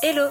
Hello,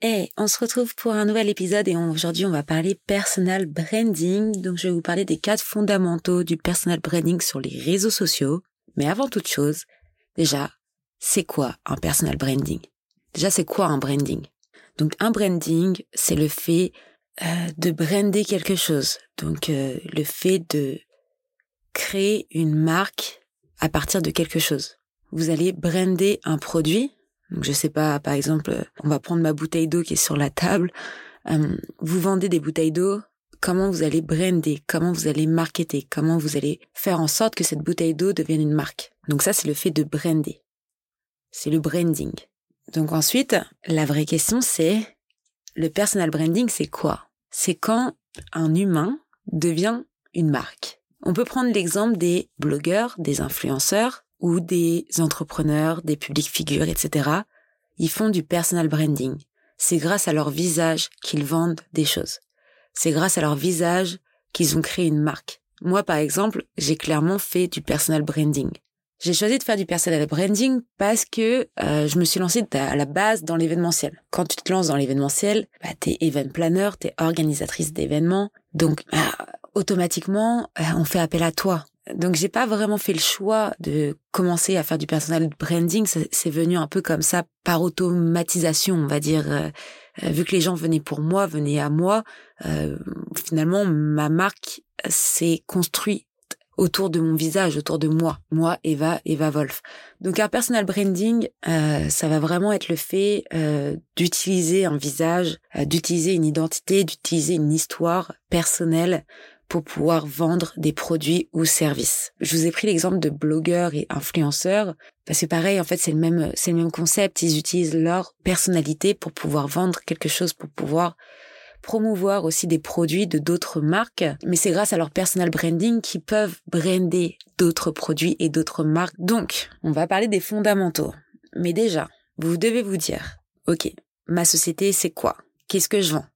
Hey, on se retrouve pour un nouvel épisode et aujourd'hui on va parler personal branding. Donc je vais vous parler des quatre fondamentaux du personal branding sur les réseaux sociaux. Mais avant toute chose, déjà, c'est quoi un personal branding? Déjà, c'est quoi un branding? Donc un branding, c'est le fait euh, de brander quelque chose. Donc euh, le fait de créer une marque à partir de quelque chose. Vous allez brander un produit, donc, je sais pas, par exemple, on va prendre ma bouteille d'eau qui est sur la table. Euh, vous vendez des bouteilles d'eau. Comment vous allez brander? Comment vous allez marketer? Comment vous allez faire en sorte que cette bouteille d'eau devienne une marque? Donc ça, c'est le fait de brander. C'est le branding. Donc ensuite, la vraie question, c'est le personal branding, c'est quoi? C'est quand un humain devient une marque. On peut prendre l'exemple des blogueurs, des influenceurs ou des entrepreneurs, des publics figures, etc. Ils font du personal branding. C'est grâce à leur visage qu'ils vendent des choses. C'est grâce à leur visage qu'ils ont créé une marque. Moi, par exemple, j'ai clairement fait du personal branding. J'ai choisi de faire du personal branding parce que euh, je me suis lancée à la base dans l'événementiel. Quand tu te lances dans l'événementiel, bah, t'es event planner, t'es organisatrice d'événements, donc bah, automatiquement, euh, on fait appel à toi. Donc j'ai pas vraiment fait le choix de commencer à faire du personal branding, c'est venu un peu comme ça par automatisation, on va dire. Euh, euh, vu que les gens venaient pour moi, venaient à moi, euh, finalement ma marque s'est construite autour de mon visage, autour de moi, moi Eva, Eva Wolf. Donc un personal branding, ça va vraiment être le fait d'utiliser un visage, d'utiliser une identité, d'utiliser une histoire personnelle pour pouvoir vendre des produits ou services. Je vous ai pris l'exemple de blogueurs et influenceurs parce que pareil, en fait, c'est le même, c'est le même concept. Ils utilisent leur personnalité pour pouvoir vendre quelque chose, pour pouvoir promouvoir aussi des produits de d'autres marques, mais c'est grâce à leur personal branding qu'ils peuvent brander d'autres produits et d'autres marques. Donc, on va parler des fondamentaux. Mais déjà, vous devez vous dire, OK, ma société, c'est quoi? Qu'est-ce que je vends?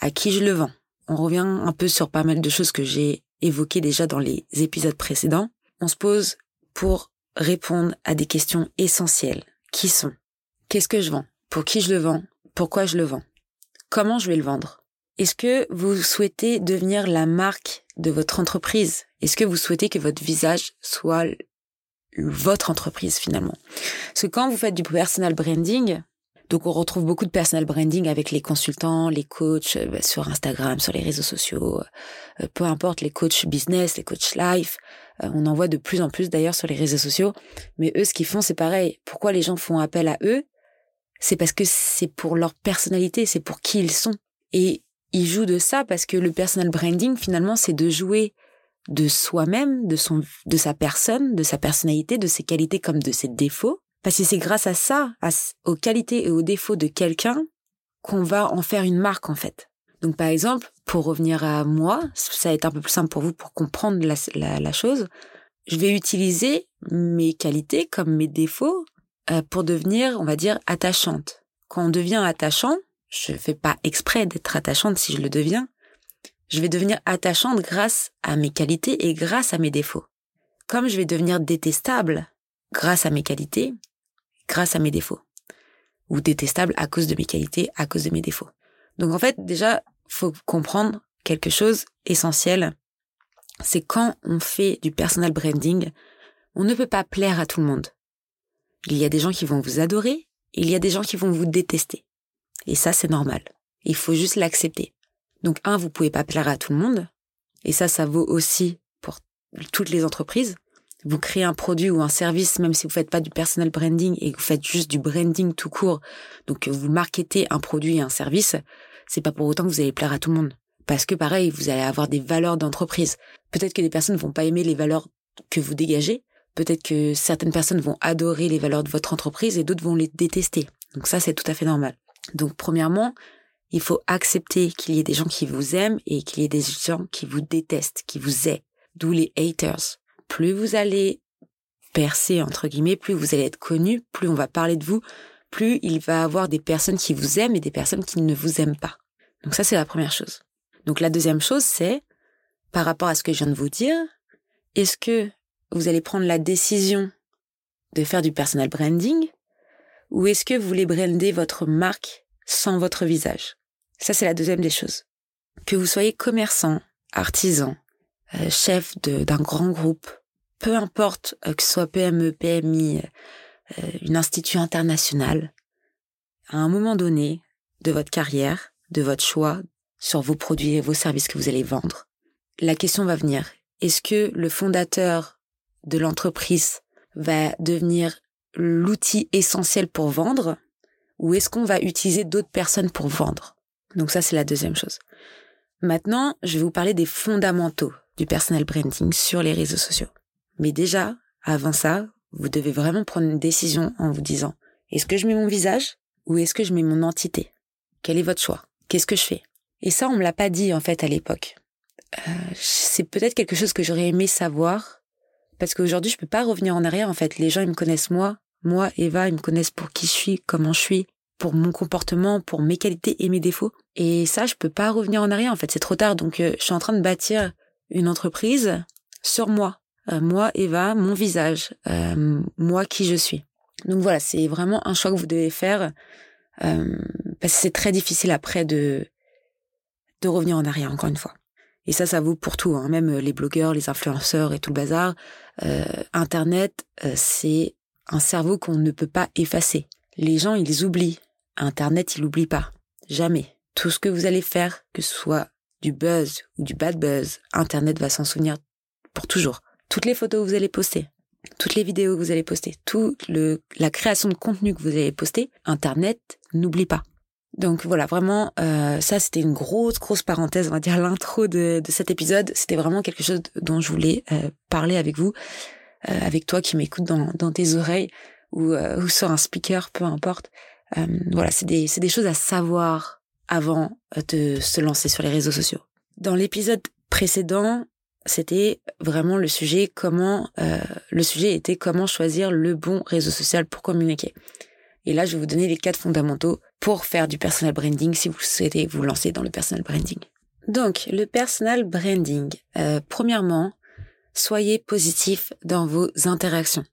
À qui je le vends? On revient un peu sur pas mal de choses que j'ai évoquées déjà dans les épisodes précédents. On se pose pour répondre à des questions essentielles. Qui sont? Qu'est-ce que je vends? Pour qui je le vends? Pourquoi je le vends? Comment je vais le vendre? Est-ce que vous souhaitez devenir la marque de votre entreprise? Est-ce que vous souhaitez que votre visage soit votre entreprise finalement? Parce que quand vous faites du personal branding, donc on retrouve beaucoup de personal branding avec les consultants, les coachs euh, bah, sur Instagram, sur les réseaux sociaux, euh, peu importe les coachs business, les coachs life. Euh, on en voit de plus en plus d'ailleurs sur les réseaux sociaux. Mais eux, ce qu'ils font, c'est pareil. Pourquoi les gens font appel à eux? C'est parce que c'est pour leur personnalité, c'est pour qui ils sont. Et ils jouent de ça parce que le personal branding, finalement, c'est de jouer de soi-même, de son, de sa personne, de sa personnalité, de ses qualités comme de ses défauts parce que c'est grâce à ça, aux qualités et aux défauts de quelqu'un, qu'on va en faire une marque en fait. Donc par exemple, pour revenir à moi, ça va être un peu plus simple pour vous pour comprendre la, chose. Je vais utiliser mes qualités comme mes défauts euh, pour devenir, on va dire, attachante. Quand on devient attachant, je ne fais pas exprès d'être attachante si je le deviens, je vais devenir attachante grâce à mes qualités et grâce à mes défauts. Comme je vais devenir détestable grâce à mes qualités, grâce à mes défauts. Ou détestable à cause de mes qualités, à cause de mes défauts. Donc en fait, déjà, faut comprendre quelque chose essentiel. C'est quand on fait du personal branding, on ne peut pas plaire à tout le monde. Il y a des gens qui vont vous adorer, il y a des gens qui vont vous détester. Et ça, c'est normal. Il faut juste l'accepter. Donc, un, vous pouvez pas plaire à tout le monde. Et ça, ça vaut aussi pour toutes les entreprises vous créez un produit ou un service, même si vous faites pas du personal branding et que vous faites juste du branding tout court, donc vous marketez un produit et un service, c'est pas pour autant que vous allez plaire à tout le monde. Parce que pareil, vous allez avoir des valeurs d'entreprise. Peut-être que les personnes ne vont pas aimer les valeurs que vous dégagez. Peut-être que certaines personnes vont adorer les valeurs de votre entreprise et d'autres vont les détester. Donc ça, c'est tout à fait normal. Donc premièrement, il faut accepter qu'il y ait des gens qui vous aiment et qu'il y ait des gens qui vous détestent, qui vous aient. D'où les haters. Plus vous allez percer, entre guillemets, plus vous allez être connu, plus on va parler de vous, plus il va avoir des personnes qui vous aiment et des personnes qui ne vous aiment pas. Donc ça, c'est la première chose. Donc la deuxième chose, c'est, par rapport à ce que je viens de vous dire, est-ce que vous allez prendre la décision de faire du personal branding ou est-ce que vous voulez brander votre marque sans votre visage? Ça, c'est la deuxième des choses. Que vous soyez commerçant, artisan, chef d'un grand groupe, peu importe euh, que ce soit PME, PMI, euh, une institut internationale, à un moment donné de votre carrière, de votre choix sur vos produits et vos services que vous allez vendre, la question va venir. Est-ce que le fondateur de l'entreprise va devenir l'outil essentiel pour vendre ou est-ce qu'on va utiliser d'autres personnes pour vendre? Donc ça, c'est la deuxième chose. Maintenant, je vais vous parler des fondamentaux du personal branding sur les réseaux sociaux. Mais déjà, avant ça, vous devez vraiment prendre une décision en vous disant, est-ce que je mets mon visage ou est-ce que je mets mon entité? Quel est votre choix? Qu'est-ce que je fais? Et ça, on me l'a pas dit en fait à l'époque. Euh, c'est peut-être quelque chose que j'aurais aimé savoir parce qu'aujourd'hui, je peux pas revenir en arrière. En fait, les gens ils me connaissent moi, moi, Eva, ils me connaissent pour qui je suis, comment je suis, pour mon comportement, pour mes qualités et mes défauts. Et ça, je peux pas revenir en arrière. En fait, c'est trop tard. Donc, euh, je suis en train de bâtir une entreprise sur moi, euh, moi, Eva, mon visage, euh, moi qui je suis. Donc voilà, c'est vraiment un choix que vous devez faire euh, parce que c'est très difficile après de de revenir en arrière encore une fois. Et ça, ça vaut pour tout, hein, même les blogueurs, les influenceurs et tout le bazar. Internet, c'est un cerveau qu'on ne peut pas effacer. Les gens, ils oublient. Internet, il n'oublie pas. Jamais. Tout ce que vous allez faire, que ce soit du buzz ou du bad buzz, Internet va s'en souvenir pour toujours toutes les photos que vous allez poster, toutes les vidéos que vous allez poster, toute le, la création de contenu que vous allez poster, Internet n'oublie pas. Donc voilà, vraiment, euh, ça c'était une grosse, grosse parenthèse, on va dire l'intro de, de cet épisode. C'était vraiment quelque chose dont je voulais euh, parler avec vous, euh, avec toi qui m'écoute dans, dans tes oreilles ou, euh, ou sur un speaker, peu importe. Euh, voilà, c'est des, c'est des choses à savoir avant de se lancer sur les réseaux sociaux. Dans l'épisode précédent, c'était vraiment le sujet comment euh, le sujet était comment choisir le bon réseau social pour communiquer. Et là, je vais vous donner les quatre fondamentaux pour faire du personal branding si vous souhaitez vous lancer dans le personal branding. Donc, le personal branding. Euh, premièrement, soyez positif dans vos interactions.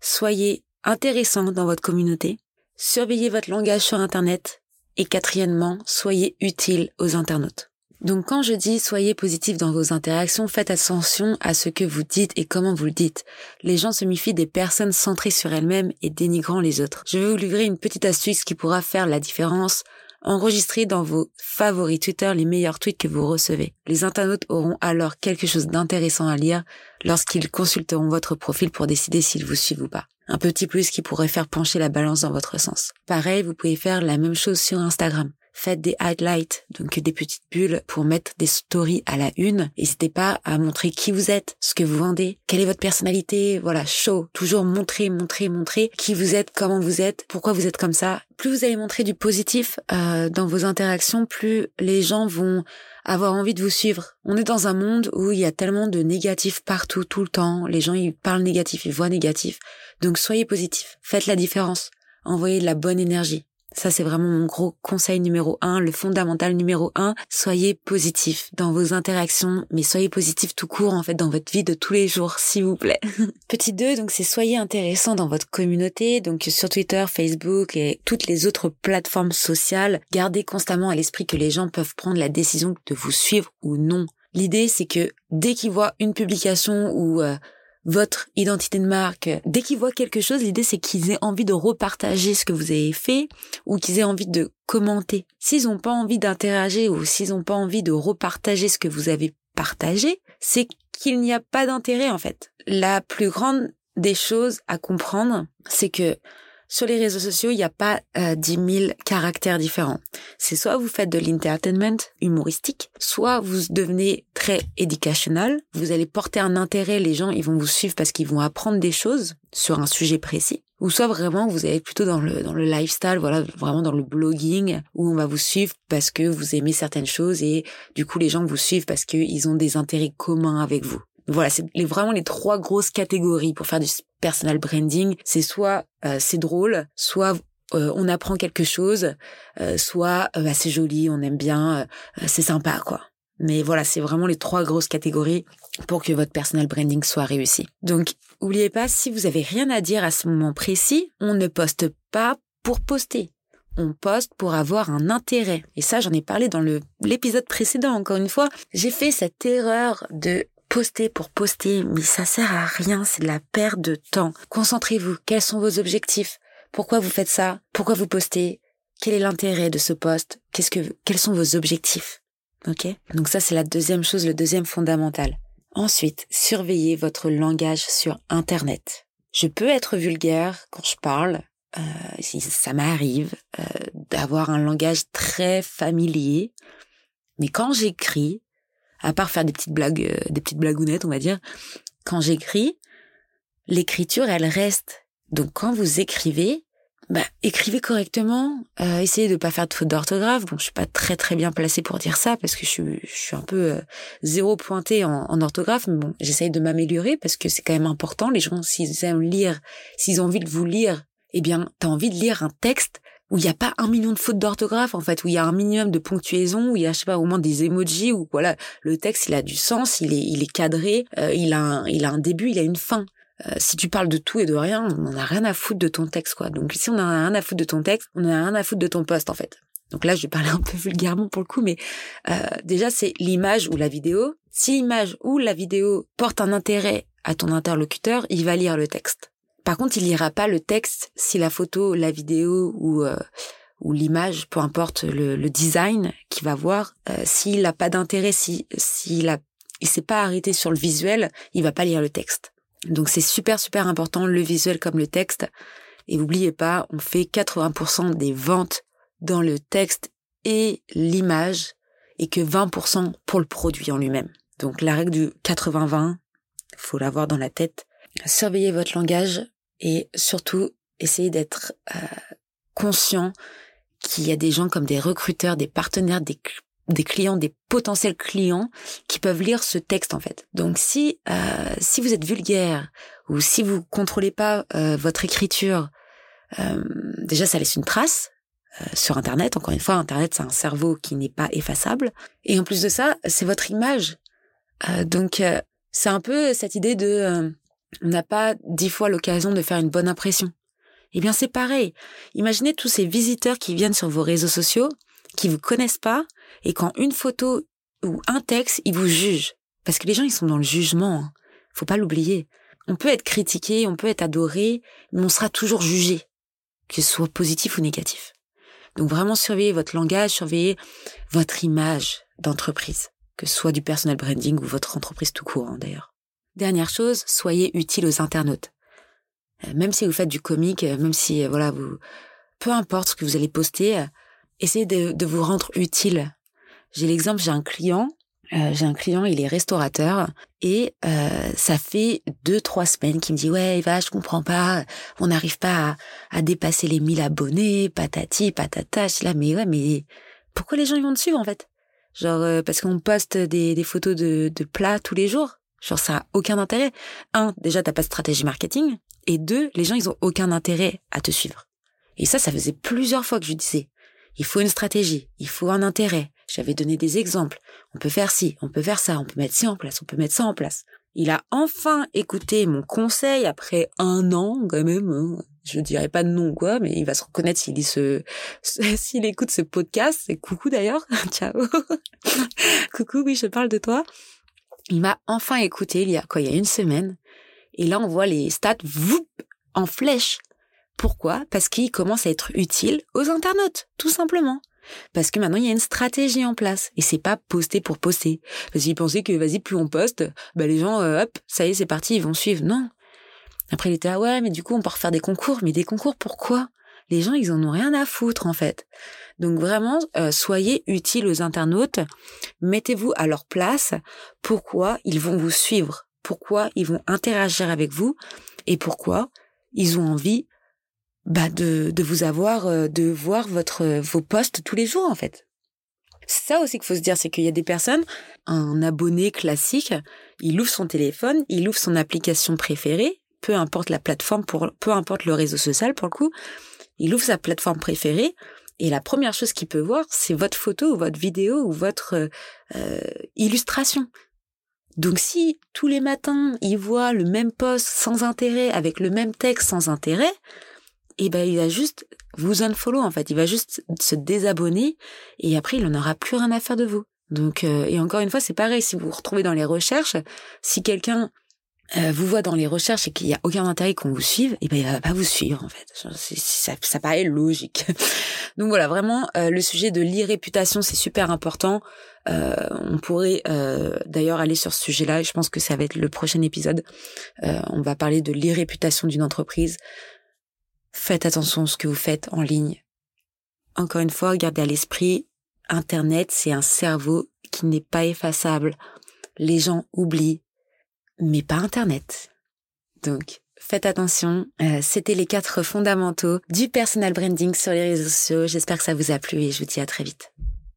Soyez intéressant dans votre communauté. Surveillez votre langage sur Internet. Et quatrièmement, soyez utile aux internautes. Donc quand je dis soyez positif dans vos interactions, faites attention à ce que vous dites et comment vous le dites. Les gens se méfient des personnes centrées sur elles-mêmes et dénigrant les autres. Je vais vous livrer une petite astuce qui pourra faire la différence. Enregistrez dans vos favoris Twitter les meilleurs tweets que vous recevez. Les internautes auront alors quelque chose d'intéressant à lire lorsqu'ils consulteront votre profil pour décider s'ils vous suivent ou pas. Un petit plus qui pourrait faire pencher la balance dans votre sens. Pareil, vous pouvez faire la même chose sur Instagram faites des highlights, donc des petites bulles pour mettre des stories à la une. N'hésitez pas à montrer qui vous êtes, ce que vous vendez, quelle est votre personnalité, voilà, show. Toujours montrer, montrer, montrer qui vous êtes, comment vous êtes, pourquoi vous êtes comme ça. Plus vous allez montrer du positif euh, dans vos interactions, plus les gens vont avoir envie de vous suivre. On est dans un monde où il y a tellement de négatifs partout, tout le temps. Les gens, ils parlent négatif, ils voient négatif. Donc soyez positif. Faites la différence. Envoyez de la bonne énergie. Ça, c'est vraiment mon gros conseil numéro un, le fondamental numéro un. Soyez positif dans vos interactions, mais soyez positif tout court, en fait, dans votre vie de tous les jours, s'il vous plaît. Petit 2, donc c'est soyez intéressant dans votre communauté, donc sur Twitter, Facebook et toutes les autres plateformes sociales. Gardez constamment à l'esprit que les gens peuvent prendre la décision de vous suivre ou non. L'idée, c'est que dès qu'ils voient une publication ou euh, votre identité de marque. Dès qu'ils voient quelque chose, l'idée c'est qu'ils aient envie de repartager ce que vous avez fait ou qu'ils aient envie de commenter. S'ils n'ont pas envie d'interagir ou s'ils n'ont pas envie de repartager ce que vous avez partagé, c'est qu'il n'y a pas d'intérêt en fait. La plus grande des choses à comprendre, c'est que sur les réseaux sociaux, il n'y a pas euh, 10 000 caractères différents. C'est soit vous faites de l'entertainment humoristique, soit vous devenez très educational. Vous allez porter un intérêt, les gens, ils vont vous suivre parce qu'ils vont apprendre des choses sur un sujet précis. Ou soit vraiment vous allez plutôt dans le dans le lifestyle, voilà, vraiment dans le blogging où on va vous suivre parce que vous aimez certaines choses et du coup les gens vous suivent parce qu'ils ont des intérêts communs avec vous. Voilà, c'est vraiment les trois grosses catégories pour faire du personal branding. C'est soit euh, c'est drôle, soit euh, on apprend quelque chose, euh, soit bah, c'est joli, on aime bien, c'est sympa quoi. Mais voilà, c'est vraiment les trois grosses catégories pour que votre personal branding soit réussi. Donc, oubliez pas, si vous avez rien à dire à ce moment précis, on ne poste pas pour poster. On poste pour avoir un intérêt. Et ça, j'en ai parlé dans l'épisode précédent. Encore une fois, j'ai fait cette erreur de poster pour poster, mais ça sert à rien, c'est de la perte de temps. Concentrez-vous. Quels sont vos objectifs? Pourquoi vous faites ça? Pourquoi vous postez? Quel est l'intérêt de ce poste? Qu'est-ce que, quels sont vos objectifs? Ok? Donc ça, c'est la deuxième chose, le deuxième fondamental. Ensuite, surveillez votre langage sur Internet. Je peux être vulgaire quand je parle. Euh, ça m'arrive euh, d'avoir un langage très familier. Mais quand j'écris, à part faire des petites blagues, euh, des petites blagounettes, on va dire, quand j'écris, l'écriture, elle reste. Donc quand vous écrivez, bah, écrivez correctement, euh, essayez de pas faire de faute d'orthographe. Bon, je suis pas très très bien placée pour dire ça parce que je suis, je suis un peu euh, zéro pointé en, en, orthographe, mais bon, j'essaye de m'améliorer parce que c'est quand même important. Les gens, s'ils aiment lire, s'ils ont envie de vous lire, eh bien, t'as envie de lire un texte où il n'y a pas un million de fautes d'orthographe en fait, où il y a un minimum de ponctuaison, où il y a je sais pas au moins des emojis, où voilà le texte il a du sens, il est il est cadré, euh, il a un, il a un début, il a une fin. Euh, si tu parles de tout et de rien, on n'en a rien à foutre de ton texte quoi. Donc si on a rien à foutre de ton texte, on a rien à foutre de ton poste en fait. Donc là je vais parler un peu vulgairement pour le coup, mais euh, déjà c'est l'image ou la vidéo. Si l'image ou la vidéo porte un intérêt à ton interlocuteur, il va lire le texte. Par contre, il lira pas le texte si la photo, la vidéo ou euh, ou l'image, peu importe le, le design qu'il va voir, euh, s'il n'a pas d'intérêt, si s'il a il s'est pas arrêté sur le visuel, il va pas lire le texte. Donc c'est super super important le visuel comme le texte. Et n'oubliez pas, on fait 80% des ventes dans le texte et l'image et que 20% pour le produit en lui-même. Donc la règle du 80-20, faut l'avoir dans la tête. Surveillez votre langage, et surtout essayer d'être euh, conscient qu'il y a des gens comme des recruteurs, des partenaires, des, des clients, des potentiels clients qui peuvent lire ce texte en fait. Donc si euh, si vous êtes vulgaire ou si vous contrôlez pas euh, votre écriture, euh, déjà ça laisse une trace euh, sur Internet. Encore une fois, Internet c'est un cerveau qui n'est pas effaçable. Et en plus de ça, c'est votre image. donc c'est un peu cette idée de on n'a pas dix fois l'occasion de faire une bonne impression. Eh bien, c'est pareil. Imaginez tous ces visiteurs qui viennent sur vos réseaux sociaux, qui vous connaissent pas, et quand une photo ou un texte, ils vous jugent. Parce que les gens, ils sont dans le jugement. Hein. Faut pas l'oublier. On peut être critiqué, on peut être adoré, mais on sera toujours jugé. Que ce soit positif ou négatif. Donc vraiment surveillez votre langage, surveillez votre image d'entreprise. Que ce soit du personal branding ou votre entreprise tout court, hein, d'ailleurs. Dernière chose, soyez utile aux internautes. Euh, même si vous faites du comique, euh, même si euh, voilà vous, peu importe ce que vous allez poster, essayez de, vous rendre utile. J'ai l'exemple, j'ai un client, j'ai un client, il est restaurateur et ça fait deux trois semaines qu'il me dit ouais Eva, je comprends pas, on n'arrive pas à, dépasser les 1000 abonnés, patati patata. Je là mais ouais mais pourquoi les gens ils vont dessus en fait? Genre parce qu'on poste des, des photos de, de plats tous les jours? Genre, ça a aucun intérêt. Un, déjà, t'as pas de stratégie marketing. Et deux, les gens, ils ont aucun intérêt à te suivre. Et ça, ça faisait plusieurs fois que je disais. Il faut une stratégie. Il faut un intérêt. J'avais donné des exemples. On peut faire ci, on peut faire ça, on peut mettre ci en place, on peut mettre ça en place. Il a enfin écouté mon conseil après un an, quand même. Hein. Je dirais pas de nom quoi, mais il va se reconnaître s'il s'il écoute ce podcast. C'est coucou d'ailleurs. Ciao. coucou, oui, je parle de toi. Il m'a enfin écouté il y a quoi, il y a une semaine. Et là, on voit les stats voup, en flèche. Pourquoi? Parce qu'il commence à être utile aux internautes, tout simplement. Parce que maintenant, il y a une stratégie en place. Et c'est pas poster pour poster. Parce qu'il pensait que, vas-y, plus on poste, bah, les gens, euh, hop, ça y est, c'est parti, ils vont suivre. Non. Après, il était ah ouais, mais du coup, on peut refaire des concours. Mais des concours, pourquoi? Les gens, ils en ont rien à foutre en fait. Donc vraiment, euh, soyez utiles aux internautes. Mettez-vous à leur place. Pourquoi ils vont vous suivre? Pourquoi ils vont interagir avec vous? Et pourquoi ils ont envie bah, de, de vous avoir, euh, de voir votre vos posts tous les jours en fait. Ça aussi qu'il faut se dire, c'est qu'il y a des personnes, un abonné classique, il ouvre son téléphone, il ouvre son application préférée, peu importe la plateforme, pour, peu importe le réseau social pour le coup, il ouvre sa plateforme préférée et la première chose qu'il peut voir, c'est votre photo ou votre vidéo ou votre euh, illustration. Donc si tous les matins il voit le même post sans intérêt avec le même texte sans intérêt, eh ben il va juste vous unfollow en fait, il va juste se désabonner et après il en aura plus rien à faire de vous. Donc euh, et encore une fois c'est pareil si vous vous retrouvez dans les recherches, si quelqu'un euh, vous voit dans les recherches et qu'il y a aucun intérêt qu'on vous suive, et eh ben il va pas vous suivre en fait. Ça, ça paraît logique. Donc voilà, vraiment euh, le sujet de l'irréputation c'est super important. on pourrait d'ailleurs aller sur ce sujet-là. Je pense que ça va être le prochain épisode. on va parler de l'irréputation d'une entreprise. Faites attention à ce que vous faites en ligne. Encore une fois, gardez à l'esprit, Internet, c'est un cerveau qui n'est pas effaçable. Les gens oublient, mais pas Internet. Donc, faites attention. Euh, c'était les quatre fondamentaux du personal branding sur les réseaux sociaux. J'espère que ça vous a plu et je vous dis à très vite.